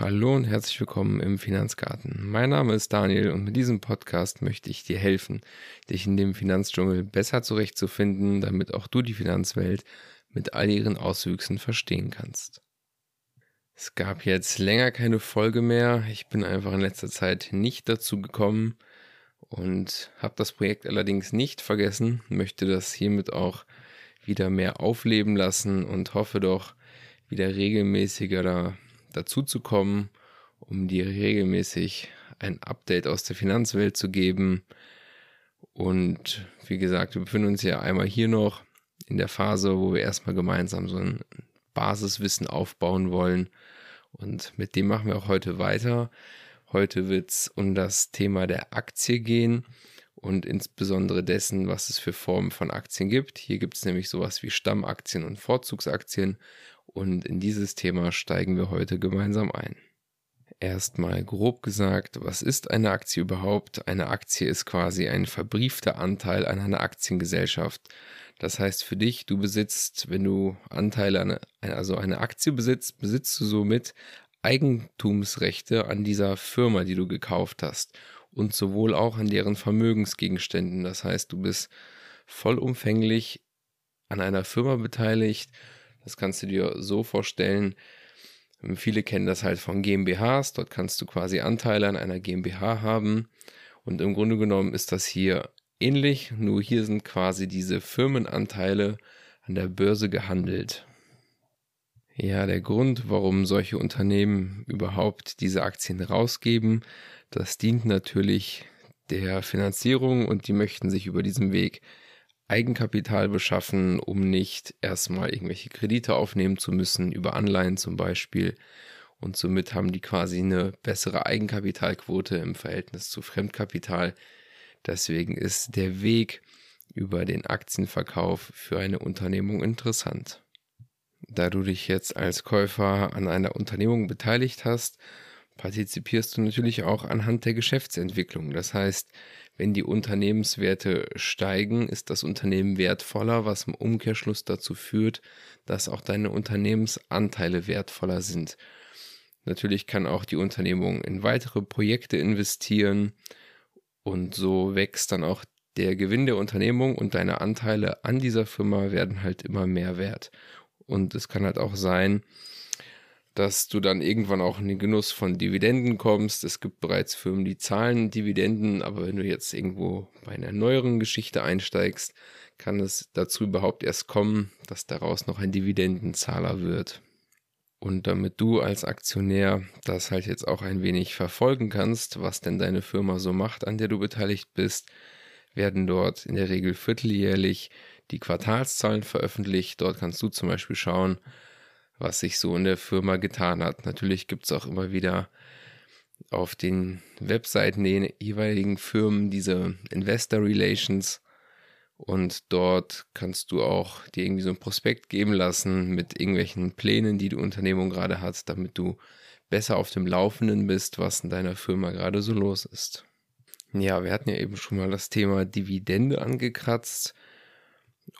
Hallo und herzlich willkommen im Finanzgarten. Mein Name ist Daniel und mit diesem Podcast möchte ich dir helfen, dich in dem Finanzdschungel besser zurechtzufinden, damit auch du die Finanzwelt mit all ihren Auswüchsen verstehen kannst. Es gab jetzt länger keine Folge mehr. Ich bin einfach in letzter Zeit nicht dazu gekommen und habe das Projekt allerdings nicht vergessen, möchte das hiermit auch wieder mehr aufleben lassen und hoffe doch wieder regelmäßiger da dazu zu kommen, um dir regelmäßig ein Update aus der Finanzwelt zu geben. Und wie gesagt, wir befinden uns ja einmal hier noch in der Phase, wo wir erstmal gemeinsam so ein Basiswissen aufbauen wollen. Und mit dem machen wir auch heute weiter. Heute wird es um das Thema der Aktie gehen und insbesondere dessen, was es für Formen von Aktien gibt. Hier gibt es nämlich sowas wie Stammaktien und Vorzugsaktien und in dieses Thema steigen wir heute gemeinsam ein. Erstmal grob gesagt, was ist eine Aktie überhaupt? Eine Aktie ist quasi ein verbriefter Anteil an einer Aktiengesellschaft. Das heißt für dich, du besitzt, wenn du Anteile an, also eine Aktie besitzt, besitzt du somit Eigentumsrechte an dieser Firma, die du gekauft hast und sowohl auch an deren Vermögensgegenständen. Das heißt, du bist vollumfänglich an einer Firma beteiligt das kannst du dir so vorstellen. Viele kennen das halt von GmbHs. Dort kannst du quasi Anteile an einer GmbH haben. Und im Grunde genommen ist das hier ähnlich, nur hier sind quasi diese Firmenanteile an der Börse gehandelt. Ja, der Grund, warum solche Unternehmen überhaupt diese Aktien rausgeben, das dient natürlich der Finanzierung und die möchten sich über diesen Weg Eigenkapital beschaffen, um nicht erstmal irgendwelche Kredite aufnehmen zu müssen, über Anleihen zum Beispiel. Und somit haben die quasi eine bessere Eigenkapitalquote im Verhältnis zu Fremdkapital. Deswegen ist der Weg über den Aktienverkauf für eine Unternehmung interessant. Da du dich jetzt als Käufer an einer Unternehmung beteiligt hast, partizipierst du natürlich auch anhand der Geschäftsentwicklung. Das heißt, wenn die Unternehmenswerte steigen, ist das Unternehmen wertvoller, was im Umkehrschluss dazu führt, dass auch deine Unternehmensanteile wertvoller sind. Natürlich kann auch die Unternehmung in weitere Projekte investieren und so wächst dann auch der Gewinn der Unternehmung und deine Anteile an dieser Firma werden halt immer mehr wert. Und es kann halt auch sein, dass du dann irgendwann auch in den Genuss von Dividenden kommst. Es gibt bereits Firmen, die zahlen Dividenden, aber wenn du jetzt irgendwo bei einer neueren Geschichte einsteigst, kann es dazu überhaupt erst kommen, dass daraus noch ein Dividendenzahler wird. Und damit du als Aktionär das halt jetzt auch ein wenig verfolgen kannst, was denn deine Firma so macht, an der du beteiligt bist, werden dort in der Regel vierteljährlich die Quartalszahlen veröffentlicht. Dort kannst du zum Beispiel schauen, was sich so in der Firma getan hat. Natürlich gibt es auch immer wieder auf den Webseiten der jeweiligen Firmen diese Investor Relations und dort kannst du auch dir irgendwie so ein Prospekt geben lassen mit irgendwelchen Plänen, die die Unternehmung gerade hat, damit du besser auf dem Laufenden bist, was in deiner Firma gerade so los ist. Ja, wir hatten ja eben schon mal das Thema Dividende angekratzt.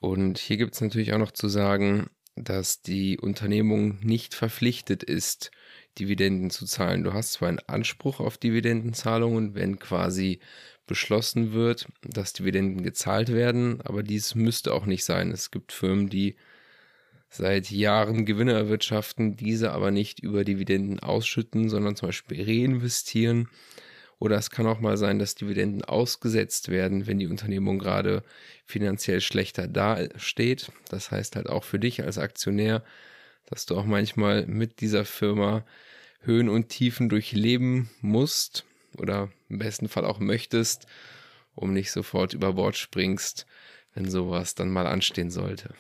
Und hier gibt es natürlich auch noch zu sagen, dass die Unternehmung nicht verpflichtet ist, Dividenden zu zahlen. Du hast zwar einen Anspruch auf Dividendenzahlungen, wenn quasi beschlossen wird, dass Dividenden gezahlt werden, aber dies müsste auch nicht sein. Es gibt Firmen, die seit Jahren Gewinne erwirtschaften, diese aber nicht über Dividenden ausschütten, sondern zum Beispiel reinvestieren oder es kann auch mal sein, dass Dividenden ausgesetzt werden, wenn die Unternehmung gerade finanziell schlechter dasteht. Das heißt halt auch für dich als Aktionär, dass du auch manchmal mit dieser Firma Höhen und Tiefen durchleben musst oder im besten Fall auch möchtest, um nicht sofort über Bord springst, wenn sowas dann mal anstehen sollte.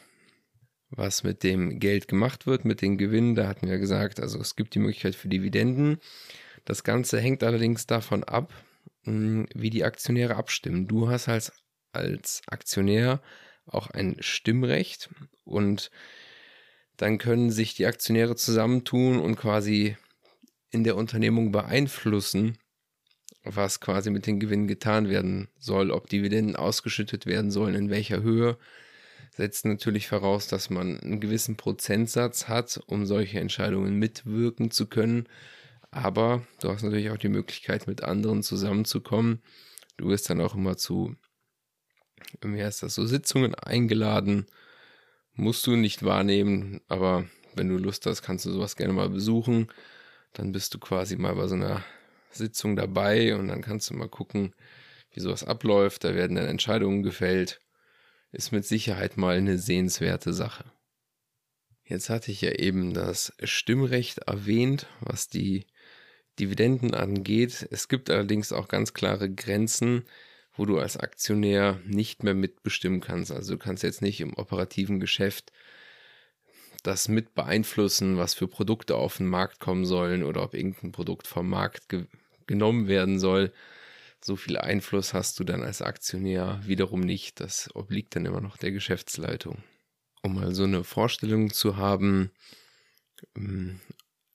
Was mit dem Geld gemacht wird, mit den Gewinnen, da hatten wir gesagt, also es gibt die Möglichkeit für Dividenden. Das Ganze hängt allerdings davon ab, hm, wie die Aktionäre abstimmen. Du hast als, als Aktionär auch ein Stimmrecht und dann können sich die Aktionäre zusammentun und quasi in der Unternehmung beeinflussen, was quasi mit den Gewinnen getan werden soll, ob Dividenden ausgeschüttet werden sollen, in welcher Höhe. Setzt natürlich voraus, dass man einen gewissen Prozentsatz hat, um solche Entscheidungen mitwirken zu können. Aber du hast natürlich auch die Möglichkeit, mit anderen zusammenzukommen. Du wirst dann auch immer zu, wie heißt das, so Sitzungen eingeladen. Musst du nicht wahrnehmen, aber wenn du Lust hast, kannst du sowas gerne mal besuchen. Dann bist du quasi mal bei so einer Sitzung dabei und dann kannst du mal gucken, wie sowas abläuft. Da werden dann Entscheidungen gefällt. Ist mit Sicherheit mal eine sehenswerte Sache. Jetzt hatte ich ja eben das Stimmrecht erwähnt, was die Dividenden angeht. Es gibt allerdings auch ganz klare Grenzen, wo du als Aktionär nicht mehr mitbestimmen kannst. Also du kannst jetzt nicht im operativen Geschäft das mit beeinflussen, was für Produkte auf den Markt kommen sollen oder ob irgendein Produkt vom Markt ge genommen werden soll. So viel Einfluss hast du dann als Aktionär wiederum nicht. Das obliegt dann immer noch der Geschäftsleitung. Um mal so eine Vorstellung zu haben, ähm,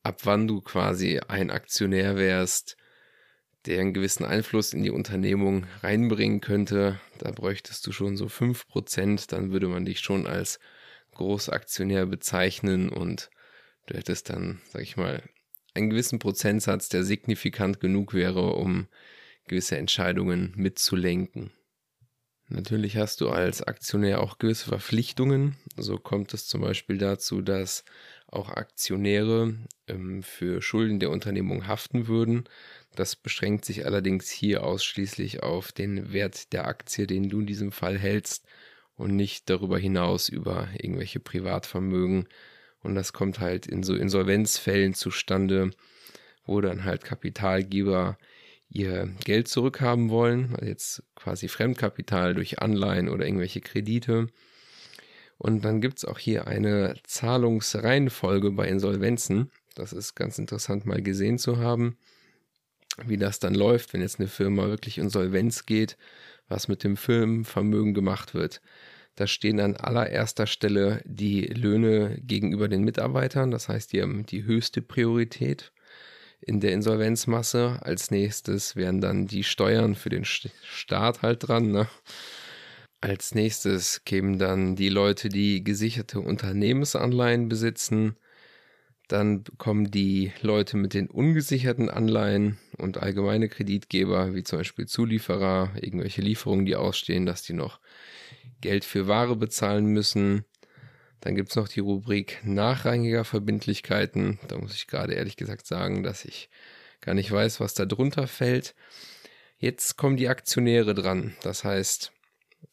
ab wann du quasi ein Aktionär wärst, der einen gewissen Einfluss in die Unternehmung reinbringen könnte, da bräuchtest du schon so 5%, dann würde man dich schon als Großaktionär bezeichnen und du hättest dann, sag ich mal, einen gewissen Prozentsatz, der signifikant genug wäre, um gewisse Entscheidungen mitzulenken. Natürlich hast du als Aktionär auch gewisse Verpflichtungen. So kommt es zum Beispiel dazu, dass auch Aktionäre ähm, für Schulden der Unternehmung haften würden. Das beschränkt sich allerdings hier ausschließlich auf den Wert der Aktie, den du in diesem Fall hältst und nicht darüber hinaus über irgendwelche Privatvermögen. Und das kommt halt in so Insolvenzfällen zustande, wo dann halt Kapitalgeber ihr Geld zurückhaben wollen, also jetzt quasi Fremdkapital durch Anleihen oder irgendwelche Kredite und dann gibt es auch hier eine Zahlungsreihenfolge bei Insolvenzen. Das ist ganz interessant mal gesehen zu haben, wie das dann läuft, wenn jetzt eine Firma wirklich Insolvenz geht, was mit dem Firmenvermögen gemacht wird. Da stehen an allererster Stelle die Löhne gegenüber den Mitarbeitern, das heißt, die haben die höchste Priorität in der Insolvenzmasse. Als nächstes wären dann die Steuern für den Staat halt dran. Ne? Als nächstes kämen dann die Leute, die gesicherte Unternehmensanleihen besitzen. Dann kommen die Leute mit den ungesicherten Anleihen und allgemeine Kreditgeber, wie zum Beispiel Zulieferer, irgendwelche Lieferungen, die ausstehen, dass die noch Geld für Ware bezahlen müssen. Dann gibt es noch die Rubrik nachrangiger Verbindlichkeiten. Da muss ich gerade ehrlich gesagt sagen, dass ich gar nicht weiß, was da drunter fällt. Jetzt kommen die Aktionäre dran. Das heißt,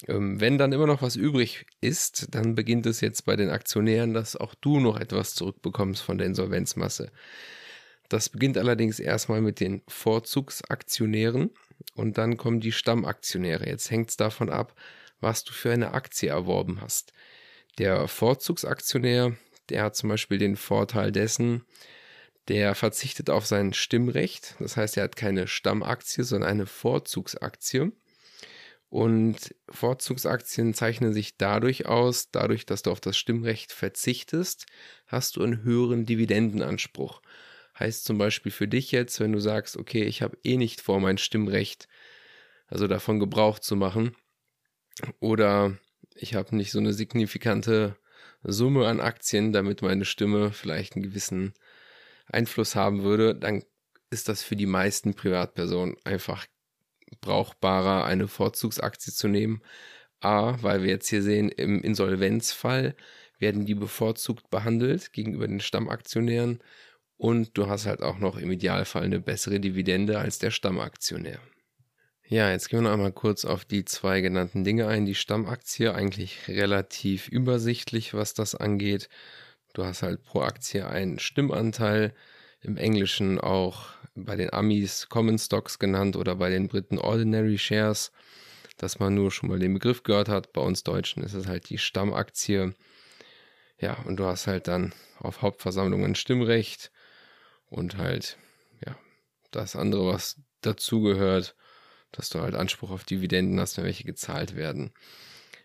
wenn dann immer noch was übrig ist, dann beginnt es jetzt bei den Aktionären, dass auch du noch etwas zurückbekommst von der Insolvenzmasse. Das beginnt allerdings erstmal mit den Vorzugsaktionären und dann kommen die Stammaktionäre. Jetzt hängt es davon ab, was du für eine Aktie erworben hast. Der Vorzugsaktionär, der hat zum Beispiel den Vorteil dessen, der verzichtet auf sein Stimmrecht. Das heißt, er hat keine Stammaktie, sondern eine Vorzugsaktie. Und Vorzugsaktien zeichnen sich dadurch aus, dadurch, dass du auf das Stimmrecht verzichtest, hast du einen höheren Dividendenanspruch. Heißt zum Beispiel für dich jetzt, wenn du sagst, okay, ich habe eh nicht vor, mein Stimmrecht, also davon Gebrauch zu machen, oder ich habe nicht so eine signifikante Summe an Aktien, damit meine Stimme vielleicht einen gewissen Einfluss haben würde, dann ist das für die meisten Privatpersonen einfach brauchbarer, eine Vorzugsaktie zu nehmen. A, weil wir jetzt hier sehen, im Insolvenzfall werden die bevorzugt behandelt gegenüber den Stammaktionären und du hast halt auch noch im Idealfall eine bessere Dividende als der Stammaktionär. Ja, jetzt gehen wir noch einmal kurz auf die zwei genannten Dinge ein. Die Stammaktie eigentlich relativ übersichtlich, was das angeht. Du hast halt pro Aktie einen Stimmanteil, im Englischen auch bei den Amis Common Stocks genannt oder bei den Briten Ordinary Shares, dass man nur schon mal den Begriff gehört hat. Bei uns Deutschen ist es halt die Stammaktie. Ja, und du hast halt dann auf Hauptversammlungen Stimmrecht und halt, ja, das andere, was dazugehört, dass du halt Anspruch auf Dividenden hast, wenn welche gezahlt werden.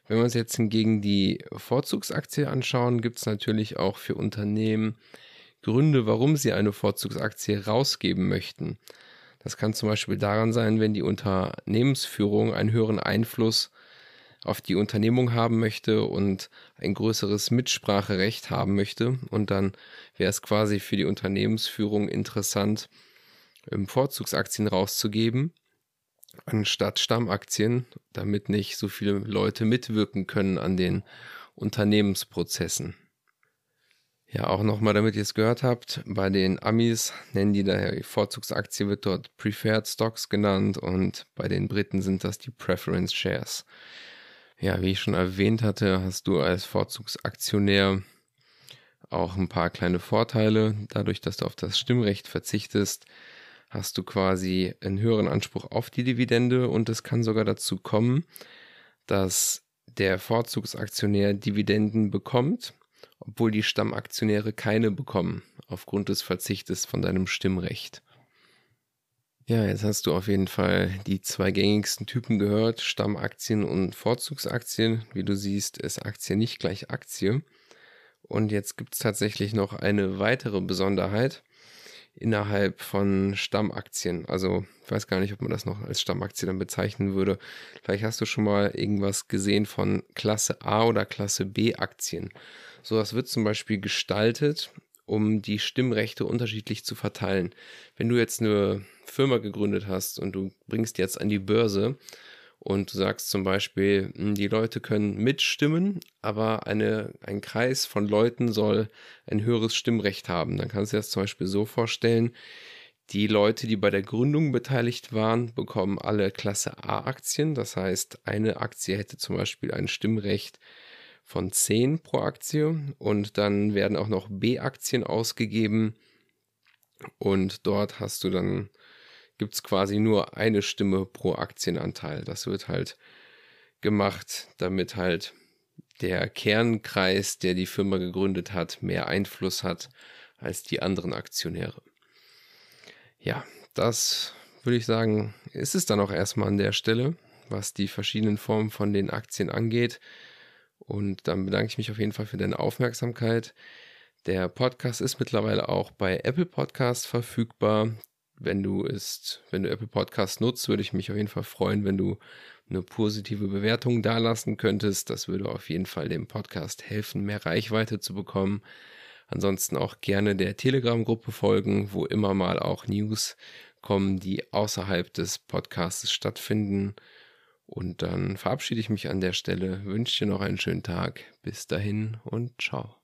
Wenn wir uns jetzt hingegen die Vorzugsaktie anschauen, gibt es natürlich auch für Unternehmen Gründe, warum sie eine Vorzugsaktie rausgeben möchten. Das kann zum Beispiel daran sein, wenn die Unternehmensführung einen höheren Einfluss auf die Unternehmung haben möchte und ein größeres Mitspracherecht haben möchte. Und dann wäre es quasi für die Unternehmensführung interessant, Vorzugsaktien rauszugeben, anstatt Stammaktien, damit nicht so viele Leute mitwirken können an den Unternehmensprozessen. Ja, auch nochmal, damit ihr es gehört habt, bei den Amis nennen die daher die Vorzugsaktie, wird dort Preferred Stocks genannt und bei den Briten sind das die Preference Shares. Ja, wie ich schon erwähnt hatte, hast du als Vorzugsaktionär auch ein paar kleine Vorteile. Dadurch, dass du auf das Stimmrecht verzichtest, hast du quasi einen höheren Anspruch auf die Dividende und es kann sogar dazu kommen, dass der Vorzugsaktionär Dividenden bekommt, obwohl die Stammaktionäre keine bekommen, aufgrund des Verzichtes von deinem Stimmrecht. Ja, jetzt hast du auf jeden Fall die zwei gängigsten Typen gehört, Stammaktien und Vorzugsaktien. Wie du siehst, ist Aktie nicht gleich Aktie. Und jetzt gibt es tatsächlich noch eine weitere Besonderheit innerhalb von Stammaktien. Also ich weiß gar nicht, ob man das noch als Stammaktie dann bezeichnen würde. Vielleicht hast du schon mal irgendwas gesehen von Klasse A oder Klasse B Aktien. So was wird zum Beispiel gestaltet, um die Stimmrechte unterschiedlich zu verteilen. Wenn du jetzt eine Firma gegründet hast und du bringst jetzt an die Börse, und du sagst zum Beispiel, hm, die Leute können mitstimmen, aber eine, ein Kreis von Leuten soll ein höheres Stimmrecht haben. Dann kannst du dir das zum Beispiel so vorstellen, die Leute, die bei der Gründung beteiligt waren, bekommen alle Klasse A-Aktien. Das heißt, eine Aktie hätte zum Beispiel ein Stimmrecht von 10 pro Aktie und dann werden auch noch B-Aktien ausgegeben und dort hast du dann gibt es quasi nur eine Stimme pro Aktienanteil. Das wird halt gemacht, damit halt der Kernkreis, der die Firma gegründet hat, mehr Einfluss hat als die anderen Aktionäre. Ja, das würde ich sagen, ist es dann auch erstmal an der Stelle, was die verschiedenen Formen von den Aktien angeht. Und dann bedanke ich mich auf jeden Fall für deine Aufmerksamkeit. Der Podcast ist mittlerweile auch bei Apple Podcasts verfügbar wenn du es, wenn du Apple Podcast nutzt, würde ich mich auf jeden Fall freuen, wenn du eine positive Bewertung dalassen könntest. Das würde auf jeden Fall dem Podcast helfen, mehr Reichweite zu bekommen. Ansonsten auch gerne der Telegram-Gruppe folgen, wo immer mal auch News kommen, die außerhalb des Podcasts stattfinden. Und dann verabschiede ich mich an der Stelle, wünsche dir noch einen schönen Tag. Bis dahin und ciao.